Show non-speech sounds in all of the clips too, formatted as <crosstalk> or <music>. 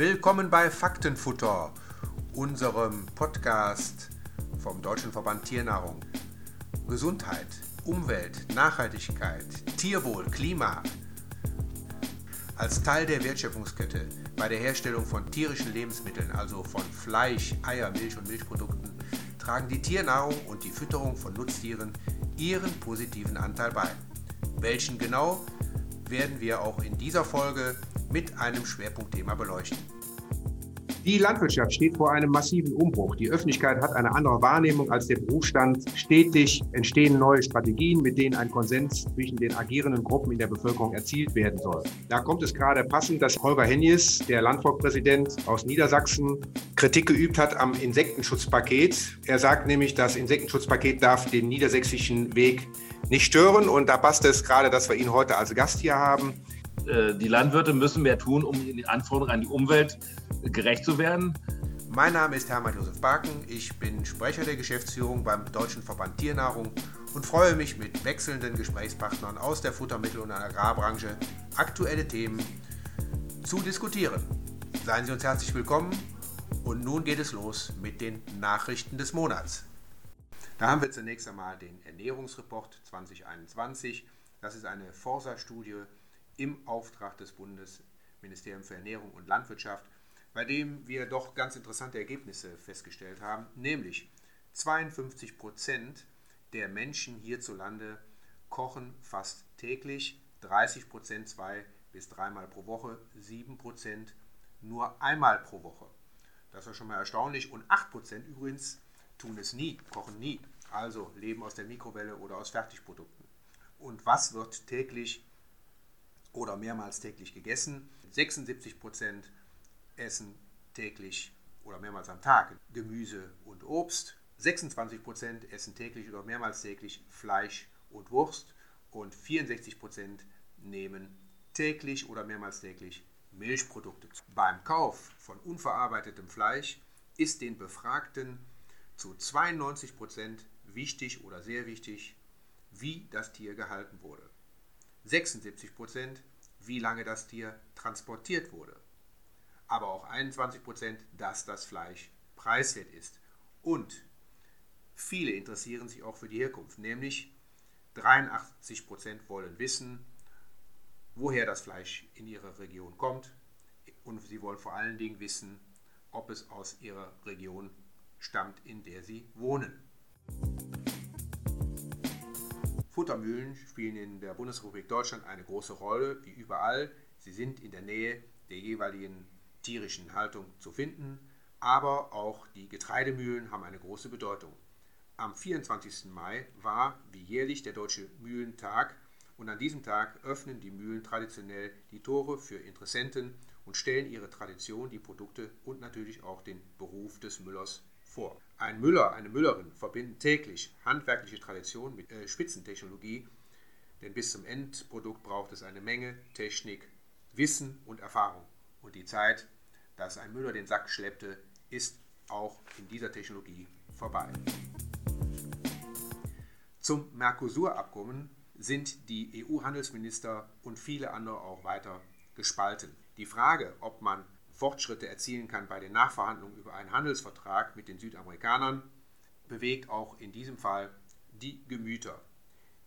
Willkommen bei Faktenfutter, unserem Podcast vom Deutschen Verband Tiernahrung. Gesundheit, Umwelt, Nachhaltigkeit, Tierwohl, Klima. Als Teil der Wertschöpfungskette bei der Herstellung von tierischen Lebensmitteln, also von Fleisch, Eier, Milch und Milchprodukten, tragen die Tiernahrung und die Fütterung von Nutztieren ihren positiven Anteil bei. Welchen genau, werden wir auch in dieser Folge mit einem Schwerpunktthema beleuchten. Die Landwirtschaft steht vor einem massiven Umbruch. Die Öffentlichkeit hat eine andere Wahrnehmung als der Berufsstand. Stetig entstehen neue Strategien, mit denen ein Konsens zwischen den agierenden Gruppen in der Bevölkerung erzielt werden soll. Da kommt es gerade passend, dass Holger Hennies, der Landvolkpräsident aus Niedersachsen, Kritik geübt hat am Insektenschutzpaket. Er sagt nämlich, das Insektenschutzpaket darf den niedersächsischen Weg nicht stören. Und da passt es gerade, dass wir ihn heute als Gast hier haben. Äh, die Landwirte müssen mehr tun, um den Anforderungen an die Umwelt gerecht zu werden. Mein Name ist Hermann Josef Barken, ich bin Sprecher der Geschäftsführung beim Deutschen Verband Tiernahrung und freue mich mit wechselnden Gesprächspartnern aus der Futtermittel- und Agrarbranche aktuelle Themen zu diskutieren. Seien Sie uns herzlich willkommen und nun geht es los mit den Nachrichten des Monats. Da haben wir zunächst einmal den Ernährungsreport 2021. Das ist eine Forsa-Studie im Auftrag des Bundesministeriums für Ernährung und Landwirtschaft, bei dem wir doch ganz interessante Ergebnisse festgestellt haben, nämlich 52 Prozent der Menschen hierzulande kochen fast täglich, 30 Prozent zwei bis dreimal pro Woche, 7 Prozent nur einmal pro Woche. Das ist schon mal erstaunlich und 8 Prozent übrigens tun es nie, kochen nie, also leben aus der Mikrowelle oder aus Fertigprodukten. Und was wird täglich oder mehrmals täglich gegessen. 76 Prozent essen täglich oder mehrmals am Tag Gemüse und Obst. 26 Prozent essen täglich oder mehrmals täglich Fleisch und Wurst. Und 64 Prozent nehmen täglich oder mehrmals täglich Milchprodukte. Beim Kauf von unverarbeitetem Fleisch ist den Befragten zu 92 Prozent wichtig oder sehr wichtig, wie das Tier gehalten wurde. 76 Prozent, wie lange das Tier transportiert wurde. Aber auch 21 Prozent, dass das Fleisch preiswert ist. Und viele interessieren sich auch für die Herkunft, nämlich 83 Prozent wollen wissen, woher das Fleisch in ihrer Region kommt. Und sie wollen vor allen Dingen wissen, ob es aus ihrer Region stammt, in der sie wohnen. Futtermühlen spielen in der Bundesrepublik Deutschland eine große Rolle, wie überall. Sie sind in der Nähe der jeweiligen tierischen Haltung zu finden, aber auch die Getreidemühlen haben eine große Bedeutung. Am 24. Mai war wie jährlich der Deutsche Mühlentag und an diesem Tag öffnen die Mühlen traditionell die Tore für Interessenten und stellen ihre Tradition, die Produkte und natürlich auch den Beruf des Müllers vor. Ein Müller, eine Müllerin verbinden täglich handwerkliche Tradition mit äh, Spitzentechnologie, denn bis zum Endprodukt braucht es eine Menge Technik, Wissen und Erfahrung. Und die Zeit, dass ein Müller den Sack schleppte, ist auch in dieser Technologie vorbei. Zum Mercosur-Abkommen sind die EU-Handelsminister und viele andere auch weiter gespalten. Die Frage, ob man Fortschritte erzielen kann bei den Nachverhandlungen über einen Handelsvertrag mit den Südamerikanern, bewegt auch in diesem Fall die Gemüter.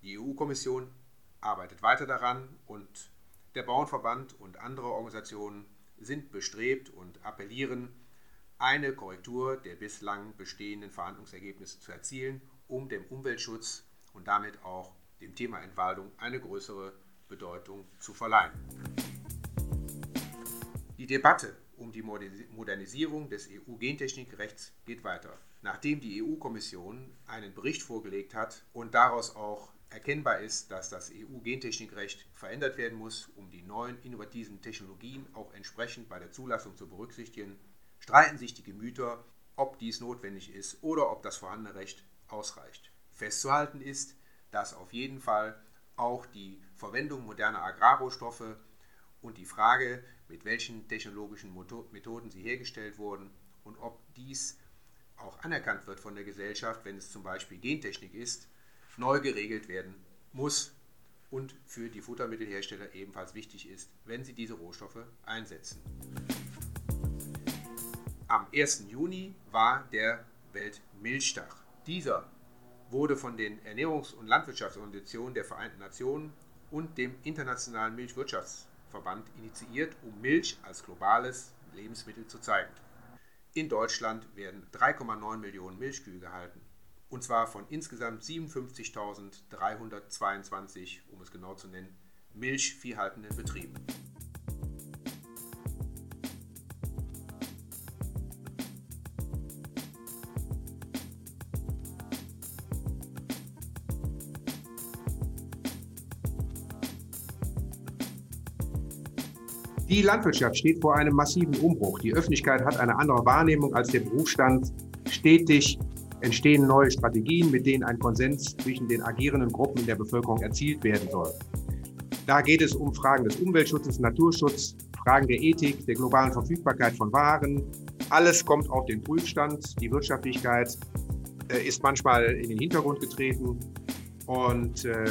Die EU-Kommission arbeitet weiter daran und der Bauernverband und andere Organisationen sind bestrebt und appellieren, eine Korrektur der bislang bestehenden Verhandlungsergebnisse zu erzielen, um dem Umweltschutz und damit auch dem Thema Entwaldung eine größere Bedeutung zu verleihen. Die Debatte die Modernisierung des EU-Gentechnikrechts geht weiter. Nachdem die EU-Kommission einen Bericht vorgelegt hat und daraus auch erkennbar ist, dass das EU-Gentechnikrecht verändert werden muss, um die neuen innovativen Technologien auch entsprechend bei der Zulassung zu berücksichtigen, streiten sich die Gemüter, ob dies notwendig ist oder ob das vorhandene Recht ausreicht. Festzuhalten ist, dass auf jeden Fall auch die Verwendung moderner Agrarrohstoffe und die Frage, mit welchen technologischen Methoden sie hergestellt wurden und ob dies auch anerkannt wird von der Gesellschaft, wenn es zum Beispiel Gentechnik ist, neu geregelt werden muss und für die Futtermittelhersteller ebenfalls wichtig ist, wenn sie diese Rohstoffe einsetzen. Am 1. Juni war der Weltmilchtag. Dieser wurde von den Ernährungs- und Landwirtschaftsorganisationen der Vereinten Nationen und dem Internationalen Milchwirtschaftsverband initiiert, um Milch als globales Lebensmittel zu zeigen. In Deutschland werden 3,9 Millionen Milchkühe gehalten. Und zwar von insgesamt 57.322, um es genau zu nennen, milchviehhaltenden Betrieben. Die Landwirtschaft steht vor einem massiven Umbruch. Die Öffentlichkeit hat eine andere Wahrnehmung als der Berufsstand. Stetig entstehen neue Strategien, mit denen ein Konsens zwischen den agierenden Gruppen in der Bevölkerung erzielt werden soll. Da geht es um Fragen des Umweltschutzes, Naturschutz, Fragen der Ethik, der globalen Verfügbarkeit von Waren. Alles kommt auf den Prüfstand. Die Wirtschaftlichkeit äh, ist manchmal in den Hintergrund getreten. Und äh,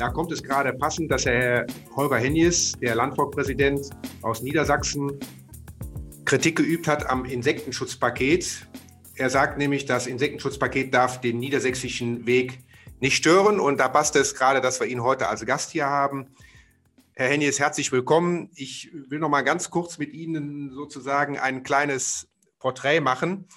da kommt es gerade passend, dass Herr Holger Hennies, der Landvorpräsident aus Niedersachsen, Kritik geübt hat am Insektenschutzpaket. Er sagt nämlich, das Insektenschutzpaket darf den niedersächsischen Weg nicht stören. Und da passt es gerade, dass wir ihn heute als Gast hier haben. Herr Hennies, herzlich willkommen. Ich will noch mal ganz kurz mit Ihnen sozusagen ein kleines Porträt machen,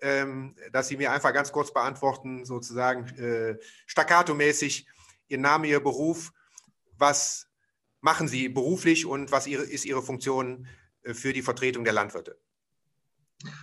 ähm, dass Sie mir einfach ganz kurz beantworten, sozusagen äh, staccato-mäßig, Ihr Name, Ihr Beruf. Was machen Sie beruflich und was ist Ihre Funktion äh, für die Vertretung der Landwirte?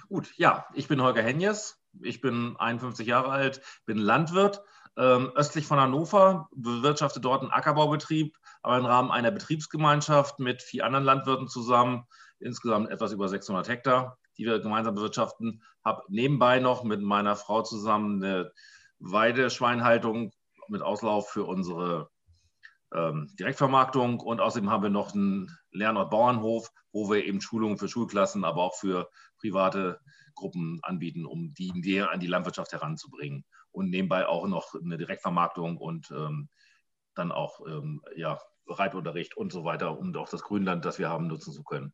Gut, ja, ich bin Holger Henjes. Ich bin 51 Jahre alt, bin Landwirt, ähm, östlich von Hannover, bewirtschafte dort einen Ackerbaubetrieb, aber im Rahmen einer Betriebsgemeinschaft mit vier anderen Landwirten zusammen, insgesamt etwas über 600 Hektar, die wir gemeinsam bewirtschaften. Habe nebenbei noch mit meiner Frau zusammen eine Weideschweinhaltung mit Auslauf für unsere ähm, Direktvermarktung und außerdem haben wir noch einen Lernort Bauernhof, wo wir eben Schulungen für Schulklassen, aber auch für private Gruppen anbieten, um die näher an die Landwirtschaft heranzubringen und nebenbei auch noch eine Direktvermarktung und ähm, dann auch ähm, ja, Reitunterricht und so weiter und auch das Grünland, das wir haben, nutzen zu können.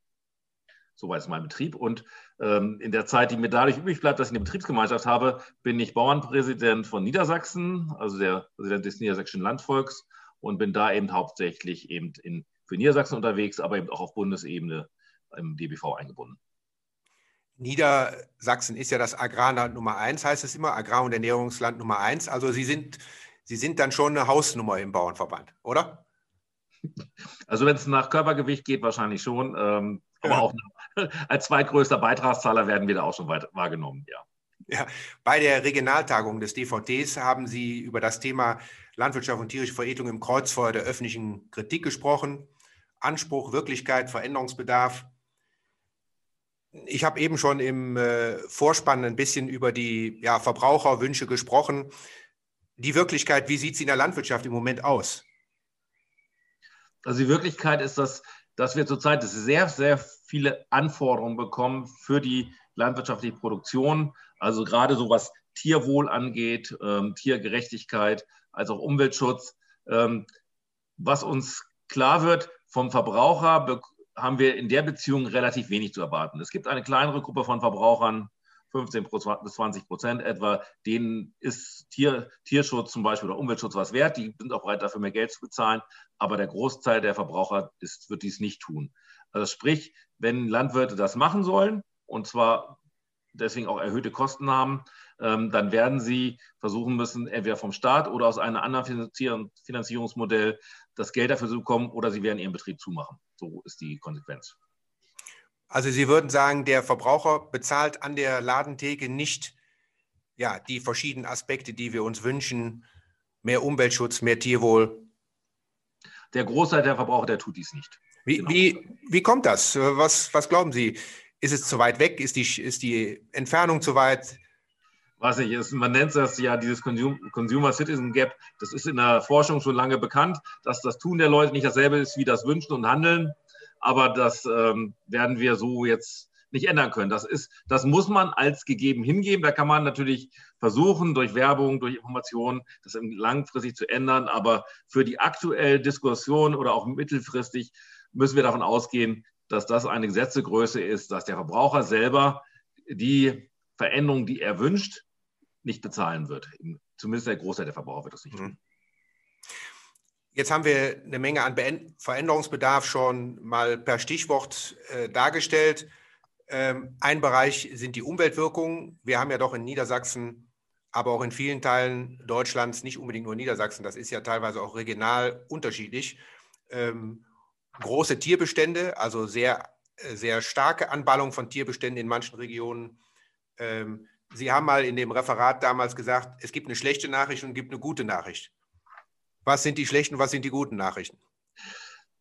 Soweit ist mein Betrieb. Und ähm, in der Zeit, die mir dadurch übrig bleibt, dass ich eine Betriebsgemeinschaft habe, bin ich Bauernpräsident von Niedersachsen, also der Präsident des Niedersächsischen Landvolks und bin da eben hauptsächlich eben in, für Niedersachsen unterwegs, aber eben auch auf Bundesebene im DBV eingebunden. Niedersachsen ist ja das Agrarland Nummer eins, heißt es immer, Agrar- und Ernährungsland Nummer eins. Also Sie sind, Sie sind dann schon eine Hausnummer im Bauernverband, oder? <laughs> Also wenn es nach Körpergewicht geht, wahrscheinlich schon. Ähm, aber auch <laughs> als zweitgrößter Beitragszahler werden wir da auch schon wahrgenommen, ja. Ja, bei der Regionaltagung des DVTs haben Sie über das Thema Landwirtschaft und tierische Veredelung im Kreuzfeuer der öffentlichen Kritik gesprochen. Anspruch, Wirklichkeit, Veränderungsbedarf. Ich habe eben schon im äh, Vorspann ein bisschen über die ja, Verbraucherwünsche gesprochen. Die Wirklichkeit, wie sieht sie in der Landwirtschaft im Moment aus? Also die Wirklichkeit ist, dass, dass wir zurzeit sehr, sehr viele Anforderungen bekommen für die landwirtschaftliche Produktion. Also gerade so was Tierwohl angeht, ähm, Tiergerechtigkeit, als auch Umweltschutz. Ähm, was uns klar wird, vom Verbraucher haben wir in der Beziehung relativ wenig zu erwarten. Es gibt eine kleinere Gruppe von Verbrauchern, 15 bis 20 Prozent etwa, denen ist Tier, Tierschutz zum Beispiel oder Umweltschutz was wert. Die sind auch bereit, dafür mehr Geld zu bezahlen. Aber der Großteil der Verbraucher ist, wird dies nicht tun. Also sprich, wenn Landwirte das machen sollen, und zwar deswegen auch erhöhte Kosten haben, ähm, dann werden sie versuchen müssen, entweder vom Staat oder aus einem anderen Finanzierungsmodell das Geld dafür zu bekommen oder sie werden ihren Betrieb zumachen. So ist die Konsequenz. Also Sie würden sagen, der Verbraucher bezahlt an der Ladentheke nicht ja, die verschiedenen Aspekte, die wir uns wünschen, mehr Umweltschutz, mehr Tierwohl. Der Großteil der Verbraucher, der tut dies nicht. Wie, genau. wie, wie kommt das? Was, was glauben Sie? Ist es zu weit weg? Ist die, ist die Entfernung zu weit? Ich ist, man nennt das ja dieses Consumer Citizen Gap. Das ist in der Forschung schon lange bekannt, dass das Tun der Leute nicht dasselbe ist wie das Wünschen und Handeln. Aber das ähm, werden wir so jetzt nicht ändern können. Das, ist, das muss man als gegeben hingeben. Da kann man natürlich versuchen, durch Werbung, durch Informationen, das langfristig zu ändern. Aber für die aktuelle Diskussion oder auch mittelfristig müssen wir davon ausgehen, dass das eine Gesetzegröße ist, dass der Verbraucher selber die Veränderung, die er wünscht, nicht bezahlen wird. Zumindest der Großteil der Verbraucher wird das nicht tun. Mhm. Jetzt haben wir eine Menge an Veränderungsbedarf schon mal per Stichwort äh, dargestellt. Ähm, ein Bereich sind die Umweltwirkungen. Wir haben ja doch in Niedersachsen, aber auch in vielen Teilen Deutschlands, nicht unbedingt nur Niedersachsen, das ist ja teilweise auch regional unterschiedlich, ähm, große Tierbestände, also sehr, äh, sehr starke Anballung von Tierbeständen in manchen Regionen. Ähm, Sie haben mal in dem Referat damals gesagt, es gibt eine schlechte Nachricht und gibt eine gute Nachricht. Was sind die schlechten, was sind die guten Nachrichten?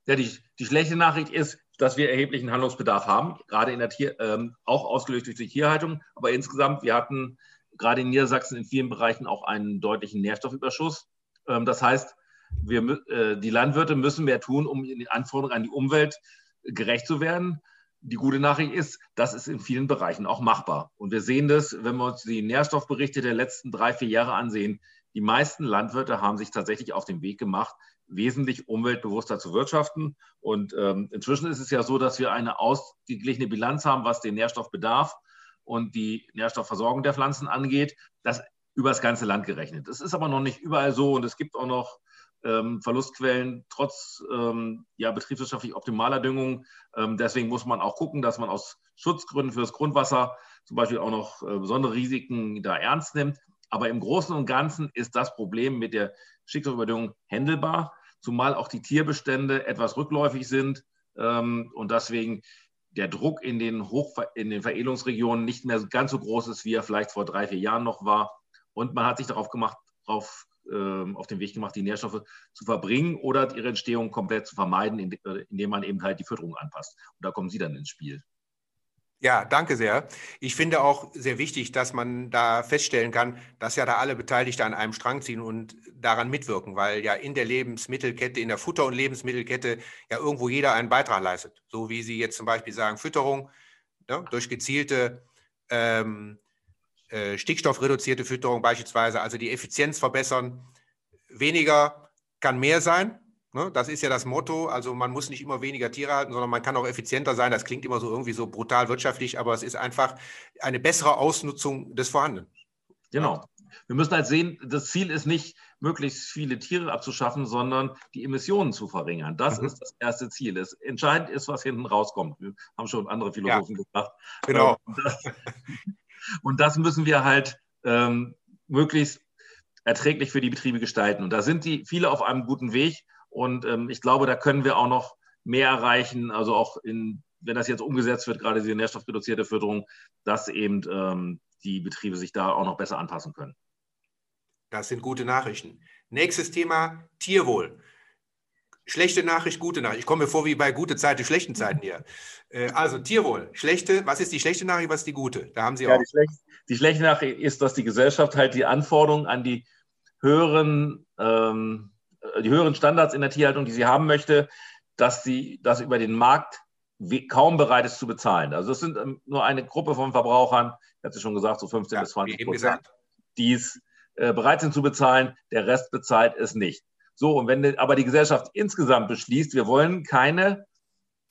Ja, die, die schlechte Nachricht ist, dass wir erheblichen Handlungsbedarf haben, gerade in der Tier, ähm, auch ausgelöst durch die Tierhaltung. Aber insgesamt, wir hatten gerade in Niedersachsen in vielen Bereichen auch einen deutlichen Nährstoffüberschuss. Ähm, das heißt, wir, äh, die Landwirte müssen mehr tun, um den Anforderungen an die Umwelt gerecht zu werden. Die gute Nachricht ist, das ist in vielen Bereichen auch machbar. Und wir sehen das, wenn wir uns die Nährstoffberichte der letzten drei, vier Jahre ansehen. Die meisten Landwirte haben sich tatsächlich auf den Weg gemacht, wesentlich umweltbewusster zu wirtschaften. Und ähm, inzwischen ist es ja so, dass wir eine ausgeglichene Bilanz haben, was den Nährstoffbedarf und die Nährstoffversorgung der Pflanzen angeht. Das über das ganze Land gerechnet. Das ist aber noch nicht überall so und es gibt auch noch ähm, Verlustquellen trotz ähm, ja, betriebswirtschaftlich optimaler Düngung. Ähm, deswegen muss man auch gucken, dass man aus Schutzgründen für das Grundwasser zum Beispiel auch noch äh, besondere Risiken da ernst nimmt. Aber im Großen und Ganzen ist das Problem mit der Stickstoffüberdüngung händelbar, zumal auch die Tierbestände etwas rückläufig sind ähm, und deswegen der Druck in den, Hochver in den Veredelungsregionen nicht mehr ganz so groß ist, wie er vielleicht vor drei, vier Jahren noch war. Und man hat sich darauf gemacht, darauf auf den Weg gemacht, die Nährstoffe zu verbringen oder ihre Entstehung komplett zu vermeiden, äh, indem man eben halt die Fütterung anpasst. Und da kommen Sie dann ins Spiel. Ja, danke sehr. Ich finde auch sehr wichtig, dass man da feststellen kann, dass ja da alle Beteiligten an einem Strang ziehen und daran mitwirken, weil ja in der Lebensmittelkette, in der Futter- und Lebensmittelkette ja irgendwo jeder einen Beitrag leistet. So wie Sie jetzt zum Beispiel sagen, Fütterung ne, durch gezielte ähm, äh, stickstoffreduzierte Fütterung beispielsweise, also die Effizienz verbessern. Weniger kann mehr sein. Ne? Das ist ja das Motto. Also man muss nicht immer weniger Tiere halten, sondern man kann auch effizienter sein. Das klingt immer so irgendwie so brutal wirtschaftlich, aber es ist einfach eine bessere Ausnutzung des Vorhandenen. Genau. Wir müssen halt sehen, das Ziel ist nicht, möglichst viele Tiere abzuschaffen, sondern die Emissionen zu verringern. Das mhm. ist das erste Ziel. Es entscheidend ist, was hinten rauskommt. Wir haben schon andere Philosophen ja. gesagt. Genau. Das, <laughs> und das müssen wir halt ähm, möglichst erträglich für die Betriebe gestalten. Und da sind die viele auf einem guten Weg. Und ähm, ich glaube, da können wir auch noch mehr erreichen. Also auch in, wenn das jetzt umgesetzt wird, gerade diese nährstoffreduzierte Förderung, dass eben ähm, die Betriebe sich da auch noch besser anpassen können. Das sind gute Nachrichten. Nächstes Thema Tierwohl. Schlechte Nachricht, gute Nachricht. Ich komme mir vor wie bei gute Zeiten, schlechten Zeiten hier. Äh, also Tierwohl. Schlechte, was ist die schlechte Nachricht, was ist die gute? Da haben Sie ja, auch. Die schlechte, die schlechte, Nachricht ist, dass die Gesellschaft halt die Anforderungen an die höheren, ähm, die höheren Standards in der Tierhaltung, die sie haben möchte, dass sie das über den Markt kaum bereit ist zu bezahlen. Also es sind ähm, nur eine Gruppe von Verbrauchern, ich hatte schon gesagt, so 15 ja, bis 20 Prozent, die es äh, bereit sind zu bezahlen. Der Rest bezahlt es nicht. So, und wenn aber die Gesellschaft insgesamt beschließt, wir wollen keine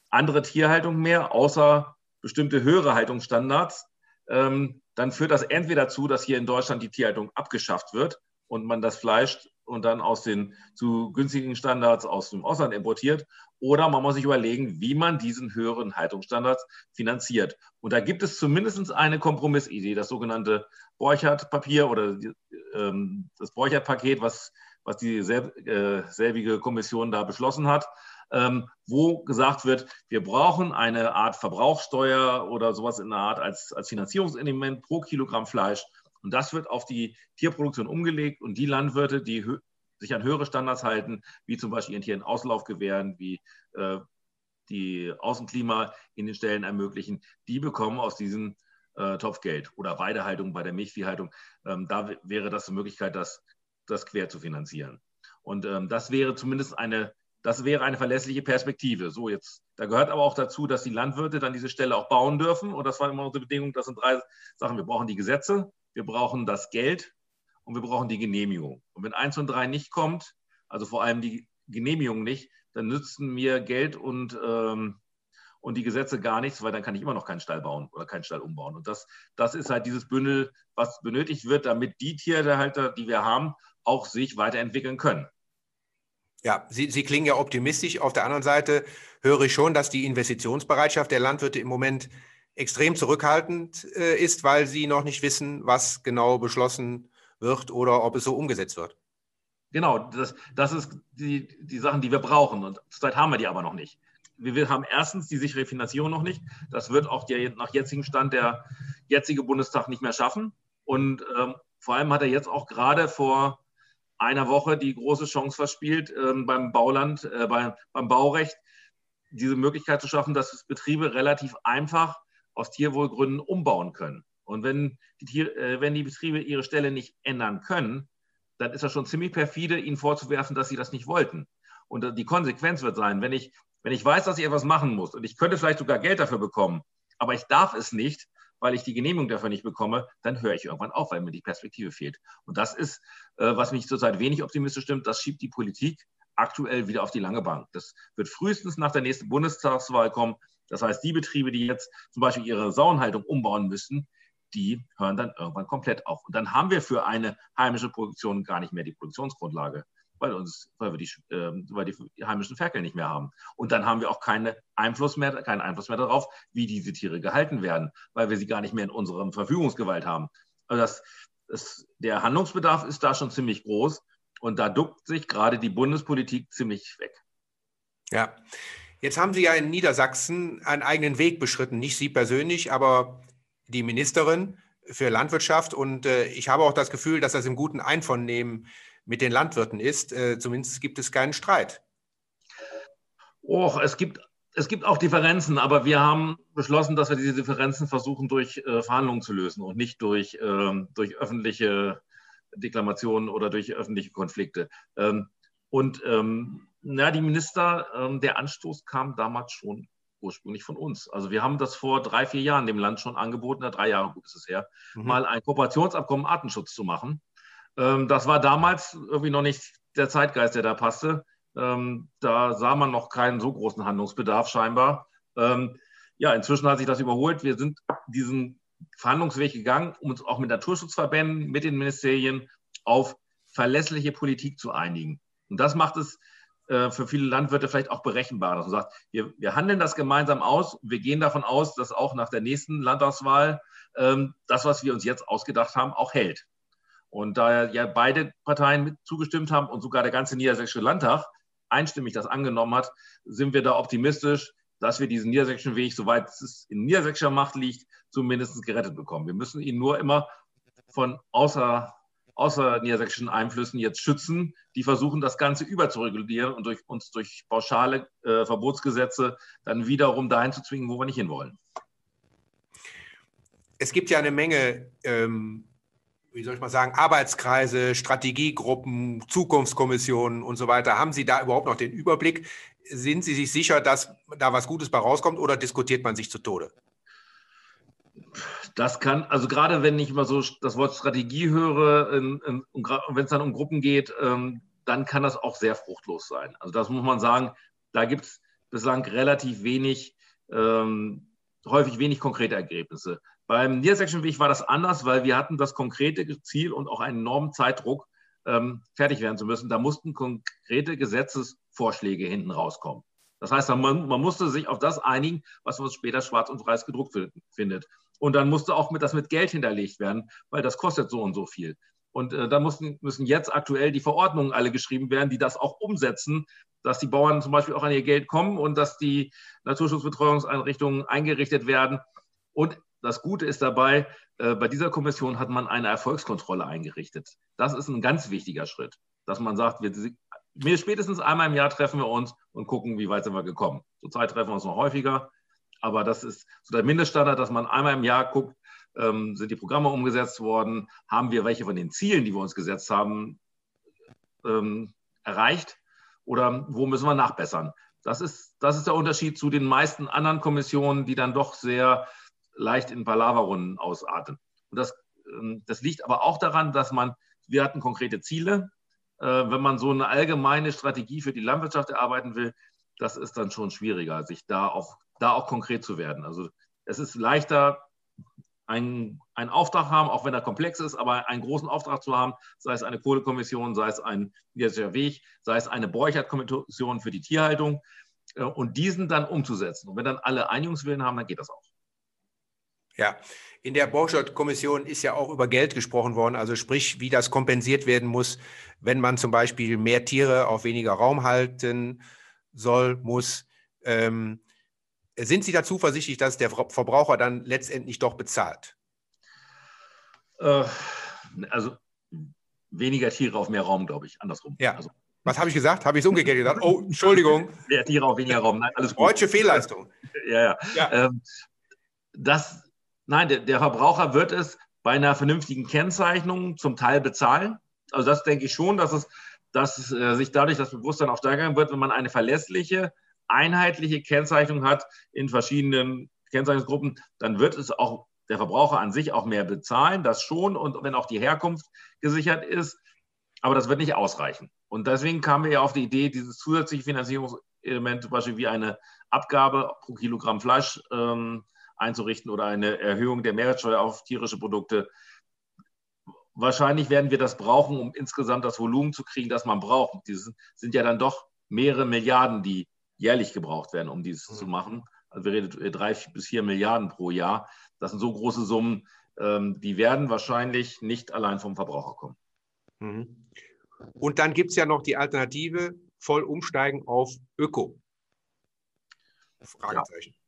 andere Tierhaltung mehr, außer bestimmte höhere Haltungsstandards, ähm, dann führt das entweder dazu, dass hier in Deutschland die Tierhaltung abgeschafft wird und man das Fleisch und dann aus den zu günstigen Standards aus dem Ausland importiert. Oder man muss sich überlegen, wie man diesen höheren Haltungsstandards finanziert. Und da gibt es zumindest eine Kompromissidee, das sogenannte Borchardt-Papier oder ähm, das Borchardt-Paket, was was die selb, äh, selbige Kommission da beschlossen hat, ähm, wo gesagt wird, wir brauchen eine Art Verbrauchssteuer oder sowas in der Art als, als Finanzierungselement pro Kilogramm Fleisch. Und das wird auf die Tierproduktion umgelegt und die Landwirte, die sich an höhere Standards halten, wie zum Beispiel ihren Tieren Auslauf gewähren, wie äh, die Außenklima in den Stellen ermöglichen, die bekommen aus diesem äh, Topf Geld oder Weidehaltung bei der Milchviehhaltung. Ähm, da wäre das eine Möglichkeit, dass das quer zu finanzieren. Und ähm, das wäre zumindest eine, das wäre eine verlässliche Perspektive. So jetzt, da gehört aber auch dazu, dass die Landwirte dann diese Stelle auch bauen dürfen. Und das war immer unsere Bedingung. Das sind drei Sachen. Wir brauchen die Gesetze, wir brauchen das Geld und wir brauchen die Genehmigung. Und wenn eins und drei nicht kommt, also vor allem die Genehmigung nicht, dann nützen mir Geld und, ähm, und die Gesetze gar nichts, weil dann kann ich immer noch keinen Stall bauen oder keinen Stall umbauen. Und das, das ist halt dieses Bündel, was benötigt wird, damit die Tierhalter, die wir haben, auch sich weiterentwickeln können. Ja, Sie, Sie klingen ja optimistisch. Auf der anderen Seite höre ich schon, dass die Investitionsbereitschaft der Landwirte im Moment extrem zurückhaltend äh, ist, weil sie noch nicht wissen, was genau beschlossen wird oder ob es so umgesetzt wird. Genau, das, das ist die, die Sachen, die wir brauchen. Und zurzeit haben wir die aber noch nicht. Wir haben erstens die sichere Finanzierung noch nicht. Das wird auch der, nach jetzigem Stand der jetzige Bundestag nicht mehr schaffen. Und ähm, vor allem hat er jetzt auch gerade vor einer Woche die große Chance verspielt, ähm, beim Bauland, äh, bei, beim Baurecht diese Möglichkeit zu schaffen, dass Betriebe relativ einfach aus Tierwohlgründen umbauen können. Und wenn die, Tier, äh, wenn die Betriebe ihre Stelle nicht ändern können, dann ist das schon ziemlich perfide, ihnen vorzuwerfen, dass sie das nicht wollten. Und äh, die Konsequenz wird sein, wenn ich, wenn ich weiß, dass ich etwas machen muss und ich könnte vielleicht sogar Geld dafür bekommen, aber ich darf es nicht, weil ich die Genehmigung dafür nicht bekomme, dann höre ich irgendwann auf, weil mir die Perspektive fehlt. Und das ist, äh, was mich zurzeit wenig optimistisch stimmt, das schiebt die Politik aktuell wieder auf die lange Bank. Das wird frühestens nach der nächsten Bundestagswahl kommen. Das heißt, die Betriebe, die jetzt zum Beispiel ihre Sauenhaltung umbauen müssen, die hören dann irgendwann komplett auf. Und dann haben wir für eine heimische Produktion gar nicht mehr die Produktionsgrundlage, weil, uns, weil wir die, äh, weil die heimischen Ferkel nicht mehr haben. Und dann haben wir auch keine Einfluss mehr, keinen Einfluss mehr darauf, wie diese Tiere gehalten werden, weil wir sie gar nicht mehr in unserem Verfügungsgewalt haben. Also das, das, der Handlungsbedarf ist da schon ziemlich groß und da duckt sich gerade die Bundespolitik ziemlich weg. Ja, Jetzt haben Sie ja in Niedersachsen einen eigenen Weg beschritten, nicht Sie persönlich, aber die Ministerin für Landwirtschaft. Und äh, ich habe auch das Gefühl, dass das im guten Einvernehmen mit den Landwirten ist. Äh, zumindest gibt es keinen Streit. Och, es gibt, es gibt auch Differenzen, aber wir haben beschlossen, dass wir diese Differenzen versuchen, durch äh, Verhandlungen zu lösen und nicht durch, ähm, durch öffentliche Deklamationen oder durch öffentliche Konflikte. Ähm, und ähm, na, die Minister, ähm, der Anstoß kam damals schon ursprünglich von uns. Also wir haben das vor drei, vier Jahren dem Land schon angeboten, drei Jahre gut ist es her, mhm. mal ein Kooperationsabkommen Artenschutz zu machen. Ähm, das war damals irgendwie noch nicht der Zeitgeist, der da passte. Ähm, da sah man noch keinen so großen Handlungsbedarf scheinbar. Ähm, ja, inzwischen hat sich das überholt. Wir sind diesen Verhandlungsweg gegangen, um uns auch mit Naturschutzverbänden, mit den Ministerien auf verlässliche Politik zu einigen. Und das macht es äh, für viele Landwirte vielleicht auch berechenbar, dass man sagt, wir, wir handeln das gemeinsam aus. Wir gehen davon aus, dass auch nach der nächsten Landtagswahl ähm, das, was wir uns jetzt ausgedacht haben, auch hält. Und da ja beide Parteien zugestimmt haben und sogar der ganze Niedersächsische Landtag einstimmig das angenommen hat, sind wir da optimistisch, dass wir diesen niedersächsischen Weg, soweit es in niedersächsischer Macht liegt, zumindest gerettet bekommen. Wir müssen ihn nur immer von außer außer niedersächsischen Einflüssen jetzt schützen, die versuchen, das Ganze überzuregulieren und durch, uns durch pauschale äh, Verbotsgesetze dann wiederum dahin zu zwingen, wo wir nicht hinwollen. Es gibt ja eine Menge, ähm, wie soll ich mal sagen, Arbeitskreise, Strategiegruppen, Zukunftskommissionen und so weiter. Haben Sie da überhaupt noch den Überblick? Sind Sie sich sicher, dass da was Gutes bei rauskommt oder diskutiert man sich zu Tode? Das kann, also gerade wenn ich immer so das Wort Strategie höre wenn es dann um Gruppen geht, ähm, dann kann das auch sehr fruchtlos sein. Also das muss man sagen, da gibt es bislang relativ wenig, ähm, häufig wenig konkrete Ergebnisse. Beim Niedersächsischen Weg war das anders, weil wir hatten das konkrete Ziel und auch einen enormen Zeitdruck, ähm, fertig werden zu müssen. Da mussten konkrete Gesetzesvorschläge hinten rauskommen. Das heißt, man, man musste sich auf das einigen, was uns später schwarz und weiß gedruckt findet. Und dann musste auch mit, das mit Geld hinterlegt werden, weil das kostet so und so viel. Und äh, da mussten, müssen jetzt aktuell die Verordnungen alle geschrieben werden, die das auch umsetzen, dass die Bauern zum Beispiel auch an ihr Geld kommen und dass die Naturschutzbetreuungseinrichtungen eingerichtet werden. Und das Gute ist dabei, äh, bei dieser Kommission hat man eine Erfolgskontrolle eingerichtet. Das ist ein ganz wichtiger Schritt, dass man sagt, wir, wir spätestens einmal im Jahr treffen wir uns und gucken, wie weit sind wir gekommen. Zurzeit treffen wir uns noch häufiger. Aber das ist so der Mindeststandard, dass man einmal im Jahr guckt, ähm, sind die Programme umgesetzt worden, haben wir welche von den Zielen, die wir uns gesetzt haben, ähm, erreicht oder wo müssen wir nachbessern. Das ist, das ist der Unterschied zu den meisten anderen Kommissionen, die dann doch sehr leicht in Palaverrunden ausarten. Und das, ähm, das liegt aber auch daran, dass man, wir hatten konkrete Ziele. Äh, wenn man so eine allgemeine Strategie für die Landwirtschaft erarbeiten will, das ist dann schon schwieriger, sich da auf da auch konkret zu werden. Also es ist leichter, einen, einen Auftrag haben, auch wenn er komplex ist, aber einen großen Auftrag zu haben, sei es eine Kohlekommission, sei es ein Niedersächsischer Weg, sei es eine Borchert-Kommission für die Tierhaltung äh, und diesen dann umzusetzen. Und wenn dann alle Einigungswillen haben, dann geht das auch. Ja, in der Borchert-Kommission ist ja auch über Geld gesprochen worden, also sprich, wie das kompensiert werden muss, wenn man zum Beispiel mehr Tiere auf weniger Raum halten soll, muss. Ähm, sind Sie da zuversichtlich, dass der Verbraucher dann letztendlich doch bezahlt? Äh, also weniger Tiere auf mehr Raum, glaube ich, andersrum. Ja. Also, Was habe ich gesagt? Habe ich es umgekehrt gesagt? Oh, Entschuldigung. <laughs> Mehr Tiere auf weniger Raum. Nein, alles gut. Deutsche Fehlleistung. ja, ja. ja. Ähm, das, nein, der, der Verbraucher wird es bei einer vernünftigen Kennzeichnung zum Teil bezahlen. Also das denke ich schon, dass es dass äh, sich dadurch das Bewusstsein auch steigern wird, wenn man eine verlässliche einheitliche Kennzeichnung hat in verschiedenen Kennzeichnungsgruppen, dann wird es auch der Verbraucher an sich auch mehr bezahlen, das schon, und wenn auch die Herkunft gesichert ist, aber das wird nicht ausreichen. Und deswegen kamen wir ja auf die Idee, dieses zusätzliche Finanzierungselement, zum Beispiel wie eine Abgabe pro Kilogramm Fleisch ähm, einzurichten oder eine Erhöhung der Mehrwertsteuer auf tierische Produkte. Wahrscheinlich werden wir das brauchen, um insgesamt das Volumen zu kriegen, das man braucht. Diese sind ja dann doch mehrere Milliarden, die jährlich gebraucht werden, um dies mhm. zu machen. Also wir reden drei bis vier Milliarden pro Jahr. Das sind so große Summen, ähm, die werden wahrscheinlich nicht allein vom Verbraucher kommen. Mhm. Und dann gibt es ja noch die Alternative, voll umsteigen auf Öko. Fragezeichen. Ja.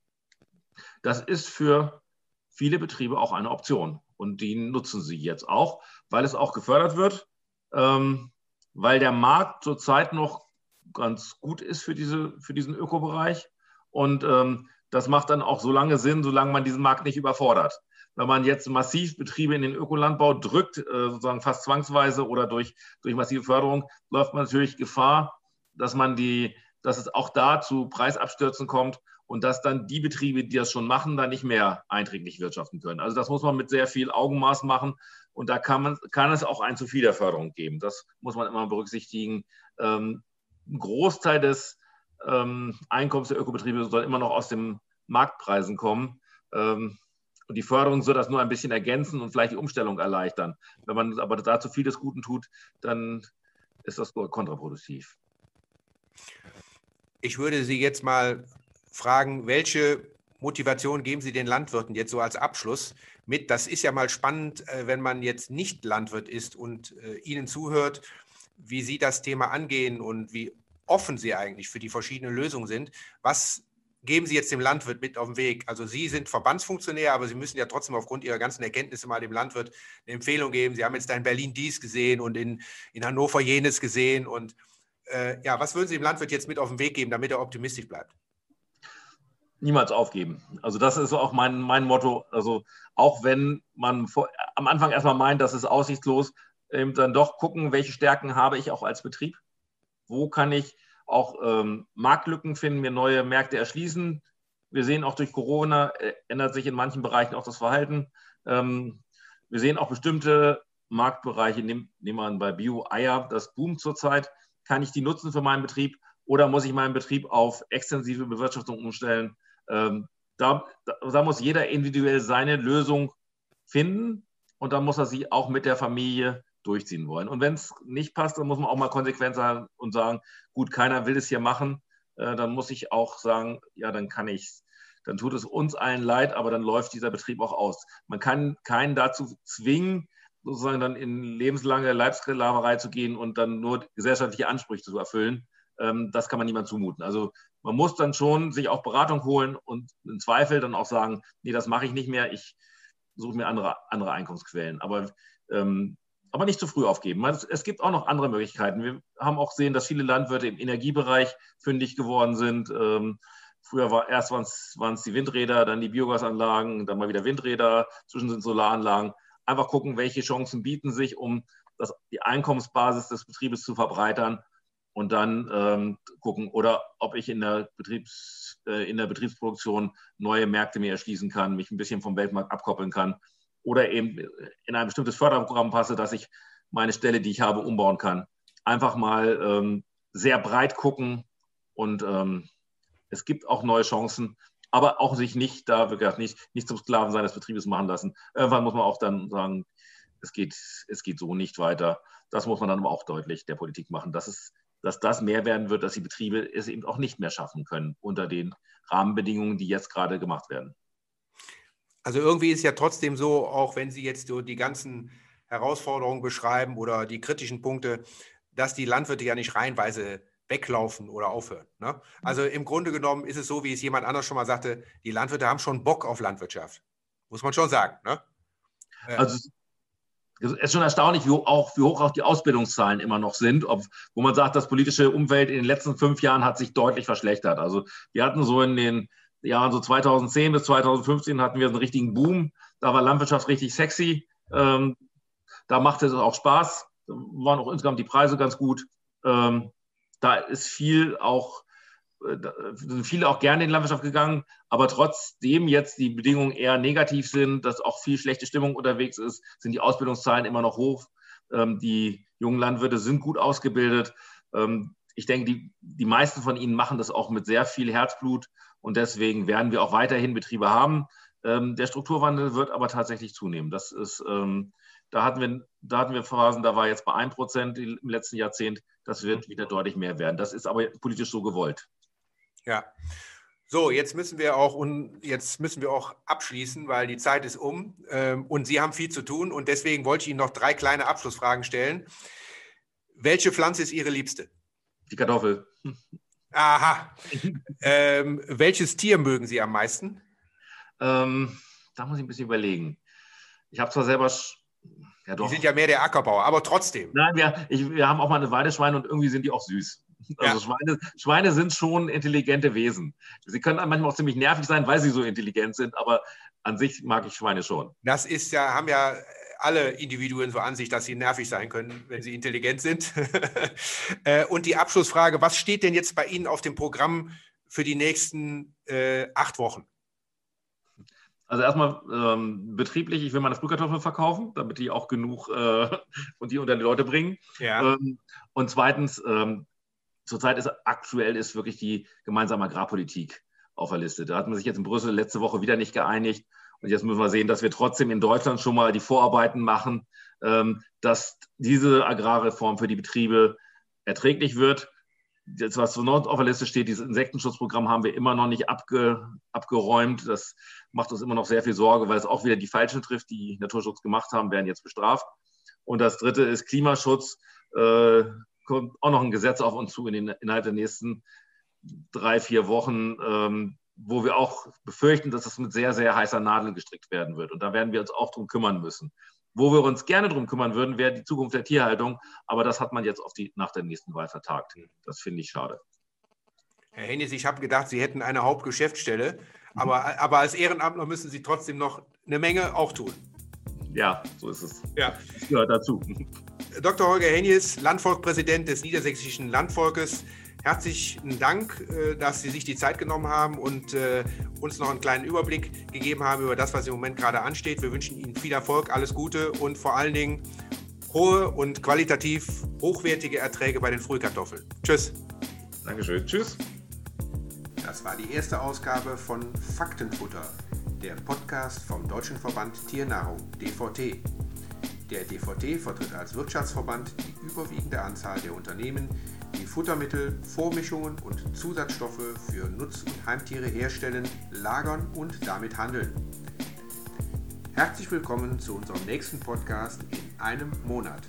Das ist für viele Betriebe auch eine Option. Und die nutzen sie jetzt auch, weil es auch gefördert wird, ähm, weil der Markt zurzeit noch ganz gut ist für, diese, für diesen Ökobereich. Und ähm, das macht dann auch so lange Sinn, solange man diesen Markt nicht überfordert. Wenn man jetzt massiv Betriebe in den Ökolandbau drückt, äh, sozusagen fast zwangsweise oder durch, durch massive Förderung, läuft man natürlich Gefahr, dass man die, dass es auch da zu Preisabstürzen kommt und dass dann die Betriebe, die das schon machen, dann nicht mehr einträglich wirtschaften können. Also das muss man mit sehr viel Augenmaß machen und da kann, man, kann es auch ein zu viel der Förderung geben. Das muss man immer berücksichtigen. Ähm, ein Großteil des ähm, Einkommens der Ökobetriebe soll immer noch aus den Marktpreisen kommen. Ähm, und die Förderung soll das nur ein bisschen ergänzen und vielleicht die Umstellung erleichtern. Wenn man aber da zu viel des Guten tut, dann ist das kontraproduktiv. Ich würde Sie jetzt mal fragen, welche Motivation geben Sie den Landwirten jetzt so als Abschluss mit? Das ist ja mal spannend, äh, wenn man jetzt nicht Landwirt ist und äh, Ihnen zuhört wie Sie das Thema angehen und wie offen Sie eigentlich für die verschiedenen Lösungen sind. Was geben Sie jetzt dem Landwirt mit auf den Weg? Also Sie sind Verbandsfunktionär, aber Sie müssen ja trotzdem aufgrund Ihrer ganzen Erkenntnisse mal dem Landwirt eine Empfehlung geben. Sie haben jetzt da in Berlin dies gesehen und in, in Hannover jenes gesehen. Und äh, ja, was würden Sie dem Landwirt jetzt mit auf den Weg geben, damit er optimistisch bleibt? Niemals aufgeben. Also das ist auch mein, mein Motto. Also auch wenn man vor, am Anfang erstmal meint, das ist aussichtslos, ähm, dann doch gucken, welche Stärken habe ich auch als Betrieb. Wo kann ich auch ähm, Marktlücken finden, mir neue Märkte erschließen. Wir sehen auch durch Corona äh, ändert sich in manchen Bereichen auch das Verhalten. Ähm, wir sehen auch bestimmte Marktbereiche, nehmen nehm wir bei Bio-Eier, das boomt zurzeit. Kann ich die nutzen für meinen Betrieb oder muss ich meinen Betrieb auf extensive Bewirtschaftung umstellen? Ähm, da, da, muss jeder individuell seine Lösung finden und da muss er sie auch mit der Familie durchziehen wollen. Und wenn es nicht passt, dann muss man auch mal konsequent sein und sagen, gut, keiner will es hier machen, äh, dann muss ich auch sagen, ja, dann kann ich es. Dann tut es uns allen leid, aber dann läuft dieser Betrieb auch aus. Man kann keinen dazu zwingen, sozusagen dann in lebenslange Leibsklaverei zu gehen und dann nur gesellschaftliche Ansprüche zu erfüllen. Ähm, das kann man niemand zumuten. Also man muss dann schon sich auch Beratung holen und im Zweifel dann auch sagen, nee, das mache ich nicht mehr, ich suche mir andere, andere Einkommensquellen. Aber ähm, aber nicht zu früh aufgeben. Es gibt auch noch andere Möglichkeiten. Wir haben auch gesehen, dass viele Landwirte im Energiebereich fündig geworden sind. Ähm, früher war erst waren es die Windräder, dann die Biogasanlagen, dann mal wieder Windräder, zwischen sind Solaranlagen. Einfach gucken, welche Chancen bieten sich, um das, die Einkommensbasis des Betriebes zu verbreitern und dann ähm, gucken, oder ob ich in der, Betriebs, äh, in der Betriebsproduktion neue Märkte mir erschließen kann, mich ein bisschen vom Weltmarkt abkoppeln kann oder eben in ein bestimmtes Förderprogramm passe, dass ich meine Stelle, die ich habe, umbauen kann. Einfach mal ähm, sehr breit gucken und ähm, es gibt auch neue Chancen aber auch sich nicht da, gesagt, nicht, nicht zum Sklaven seines Betriebes machen lassen. Irgendwann muss man auch dann sagen, es geht, es geht so nicht weiter. Das muss man dann aber auch deutlich der Politik machen, dass, es, dass das mehr werden wird, dass die Betriebe es eben auch nicht mehr schaffen können unter den Rahmenbedingungen, die jetzt gerade gemacht werden. Also irgendwie ist ja trotzdem so, auch wenn Sie jetzt so die ganzen Herausforderungen beschreiben oder die kritischen Punkte, dass die Landwirte ja nicht reihenweise weglaufen oder aufhören. Ne? Also im Grunde genommen ist es so, wie es jemand anders schon mal sagte, die Landwirte haben schon Bock auf Landwirtschaft. Muss man schon sagen. Ne? Also es ist schon erstaunlich, wie, auch, wie hoch auch die Ausbildungszahlen immer noch sind, ob, wo man sagt, das politische Umfeld in den letzten fünf Jahren hat sich deutlich verschlechtert. Also wir hatten so in den Jahren so 2010 bis 2015 hatten wir einen richtigen Boom. Da war Landwirtschaft richtig sexy. Ähm, da machte es auch Spaß. Da waren auch insgesamt die Preise ganz gut. Ähm, da ist viel auch sind viele auch gerne in die Landwirtschaft gegangen, aber trotzdem jetzt die Bedingungen eher negativ sind, dass auch viel schlechte Stimmung unterwegs ist, sind die Ausbildungszahlen immer noch hoch. Ähm, die jungen Landwirte sind gut ausgebildet. Ähm, ich denke, die, die meisten von ihnen machen das auch mit sehr viel Herzblut und deswegen werden wir auch weiterhin Betriebe haben. Ähm, der Strukturwandel wird aber tatsächlich zunehmen. Das ist, da hatten wir, da hatten wir Phasen, da war jetzt bei 1 Prozent im letzten Jahrzehnt. Das wird wieder deutlich mehr werden. Das ist aber politisch so gewollt. Ja. So, jetzt müssen wir auch und jetzt müssen wir auch abschließen, weil die Zeit ist um ähm, und Sie haben viel zu tun und deswegen wollte ich Ihnen noch drei kleine Abschlussfragen stellen. Welche Pflanze ist Ihre liebste? Die Kartoffel. Aha. ähm, welches Tier mögen Sie am meisten? Ähm, da muss ich ein bisschen überlegen. Ich habe zwar selber ja, doch. Die sind ja mehr der Ackerbauer, aber trotzdem. Nein, wir, ich, wir haben auch mal eine Weideschweine und irgendwie sind die auch süß. <laughs> Also ja. Schweine, Schweine sind schon intelligente Wesen. Sie können manchmal auch ziemlich nervig sein, weil sie so intelligent sind, aber an sich mag ich Schweine schon. Das ist ja, haben ja alle Individuen so an sich, dass sie nervig sein können, wenn sie intelligent sind. <laughs> Äh, und die Abschlussfrage, was steht denn jetzt bei Ihnen auf dem Programm für die nächsten äh, acht Wochen? Also erstmal ähm, betrieblich, ich will meine Frühkartoffeln verkaufen, damit die auch genug äh, <laughs> und die unter die Leute bringen. Ja. Ähm, und zweitens, ähm, zurzeit ist aktuell ist wirklich die gemeinsame Agrarpolitik auf der Liste. Da hat man sich jetzt in Brüssel letzte Woche wieder nicht geeinigt. Und jetzt müssen wir sehen, dass wir trotzdem in Deutschland schon mal die Vorarbeiten machen, ähm, dass diese Agrarreform für die Betriebe erträglich wird. Jetzt, was noch auf der Liste steht, dieses Insektenschutzprogramm haben wir immer noch nicht abge, abgeräumt. Das macht uns immer noch sehr viel Sorge, weil es auch wieder die Falschen trifft, die Naturschutz gemacht haben, werden jetzt bestraft. Und das dritte ist Klimaschutz. Kommt auch noch ein Gesetz auf uns zu in den, innerhalb der nächsten drei, vier Wochen, ähm, wo wir auch befürchten, dass es mit sehr, sehr heißer Nadel gestrickt werden wird. Und da werden wir uns auch drum kümmern müssen. Wo wir uns gerne drum kümmern würden, wäre die Zukunft der Tierhaltung. Aber das hat man jetzt auf die, nach der nächsten Wahl vertagt. Das finde ich schade. Herr Hennis, ich habe gedacht, Sie hätten eine Hauptgeschäftsstelle. Aber, aber als Ehrenamtler müssen Sie trotzdem noch eine Menge auch tun. Ja, so ist es. Ja. Das gehört dazu. Dr. Holger Henjes, Landvolkpräsident des Niedersächsischen Landvolkes. Herzlichen Dank, äh, dass Sie sich die Zeit genommen haben und äh, uns noch einen kleinen Überblick gegeben haben über das, was im Moment gerade ansteht. Wir wünschen Ihnen viel Erfolg, alles Gute und vor allen Dingen hohe und qualitativ hochwertige Erträge bei den Frühkartoffeln. Tschüss. Dankeschön. Tschüss. Das war die erste Ausgabe von Faktenfutter, der Podcast vom Deutschen Verband Tiernahrung, DVT. Der DVT vertritt als Wirtschaftsverband die überwiegende Anzahl der Unternehmen, die Futtermittel, Vormischungen und Zusatzstoffe für Nutz- und Heimtiere herstellen, lagern und damit handeln. Herzlich willkommen zu unserem nächsten Podcast in einem Monat.